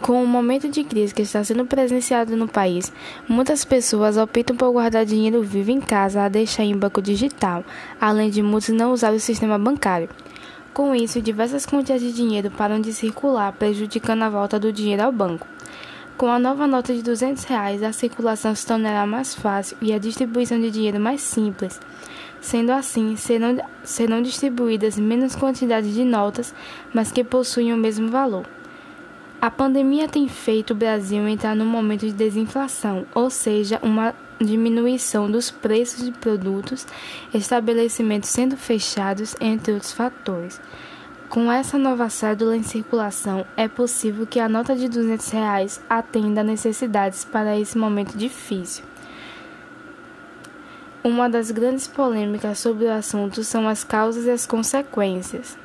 Com o momento de crise que está sendo presenciado no país, muitas pessoas optam por guardar dinheiro vivo em casa a deixar em banco digital, além de muitos não usar o sistema bancário. Com isso, diversas quantias de dinheiro param de circular, prejudicando a volta do dinheiro ao banco. Com a nova nota de 200 reais, a circulação se tornará mais fácil e a distribuição de dinheiro mais simples. Sendo assim, serão, serão distribuídas menos quantidades de notas, mas que possuem o mesmo valor. A pandemia tem feito o Brasil entrar num momento de desinflação, ou seja, uma diminuição dos preços de produtos, estabelecimentos sendo fechados, entre outros fatores. Com essa nova cédula em circulação, é possível que a nota de 200 reais atenda necessidades para esse momento difícil. Uma das grandes polêmicas sobre o assunto são as causas e as consequências.